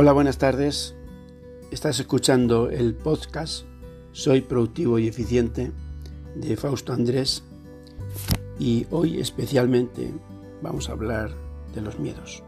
Hola, buenas tardes. Estás escuchando el podcast Soy productivo y eficiente de Fausto Andrés y hoy especialmente vamos a hablar de los miedos.